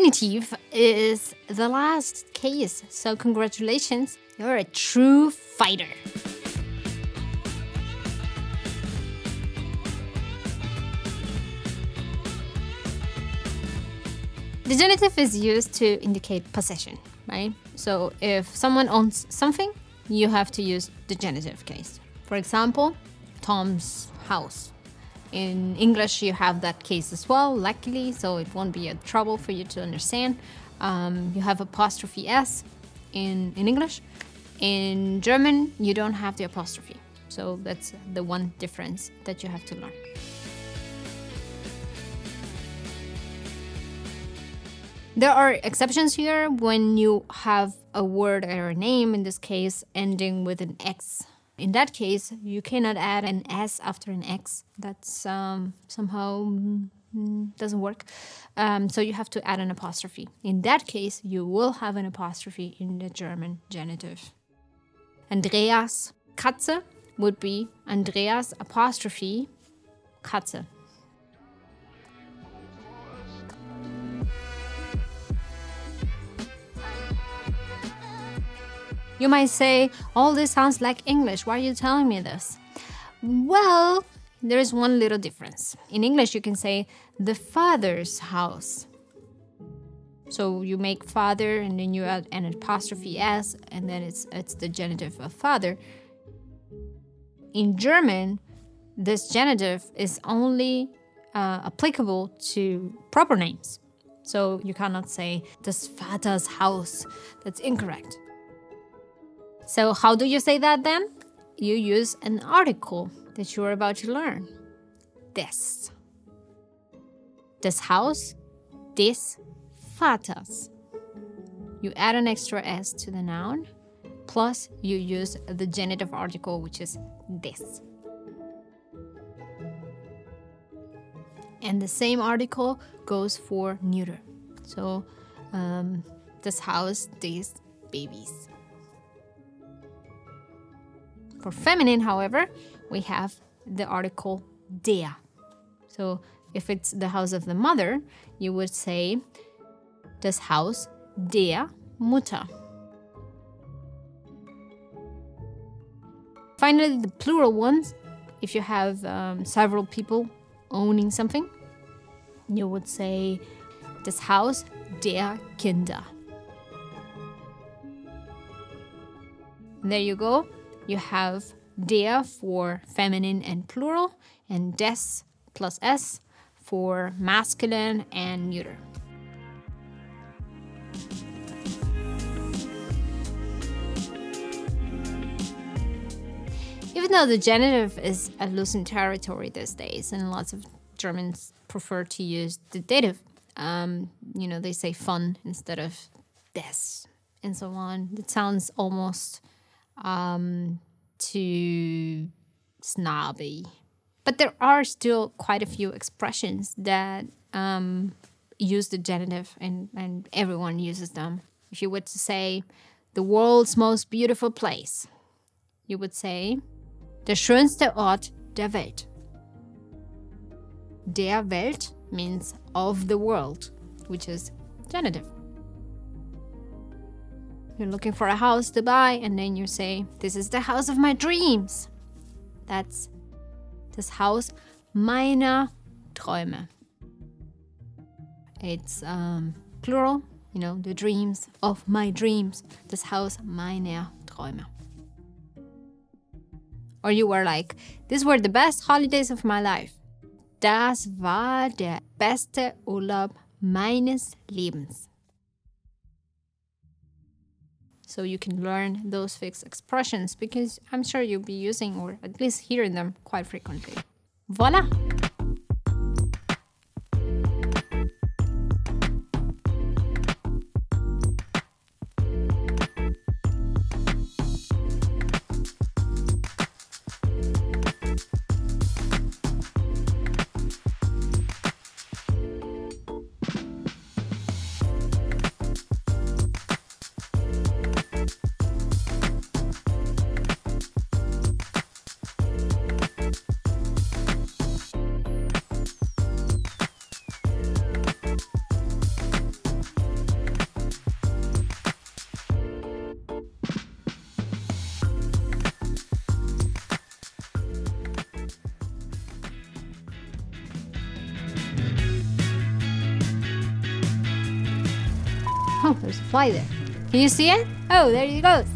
genitive is the last case. So, congratulations, you're a true fighter. The genitive is used to indicate possession, right? So if someone owns something, you have to use the genitive case. For example, Tom's house. In English, you have that case as well, luckily, so it won't be a trouble for you to understand. Um, you have apostrophe s in, in English. In German, you don't have the apostrophe. So that's the one difference that you have to learn. There are exceptions here when you have a word or a name, in this case, ending with an X. In that case, you cannot add an S after an X. That's um, somehow mm, doesn't work. Um, so you have to add an apostrophe. In that case, you will have an apostrophe in the German genitive. Andreas Katze would be Andreas apostrophe Katze. You might say, all this sounds like English. Why are you telling me this? Well, there is one little difference. In English, you can say the father's house. So you make father and then you add an apostrophe s and then it's it's the genitive of father. In German, this genitive is only uh, applicable to proper names. So you cannot say des Vaters Haus. That's incorrect. So, how do you say that then? You use an article that you are about to learn. This. This house, des Vaters. You add an extra s to the noun, plus you use the genitive article, which is this. And the same article goes for neuter. So, um, das Haus des Babys. For feminine, however, we have the article der. So if it's the house of the mother, you would say das Haus der Mutter. Finally, the plural ones, if you have um, several people owning something, you would say das Haus der Kinder. There you go you have der for feminine and plural, and des plus s for masculine and neuter. Even though the genitive is a loosened territory these days, and lots of Germans prefer to use the dative, um, you know, they say von instead of des and so on. It sounds almost um, too snobby. But there are still quite a few expressions that um, use the genitive, and, and everyone uses them. If you were to say, the world's most beautiful place, you would say, der schönste Ort der Welt. Der Welt means of the world, which is genitive. You're looking for a house to buy, and then you say, This is the house of my dreams. That's das Haus meiner Träume. It's um, plural, you know, the dreams of my dreams. Das Haus meiner Träume. Or you were like, These were the best holidays of my life. Das war der beste Urlaub meines Lebens so you can learn those fixed expressions because I'm sure you'll be using or at least hearing them quite frequently. Voila! Oh, there's a fly there. Can you see it? Oh, there he goes.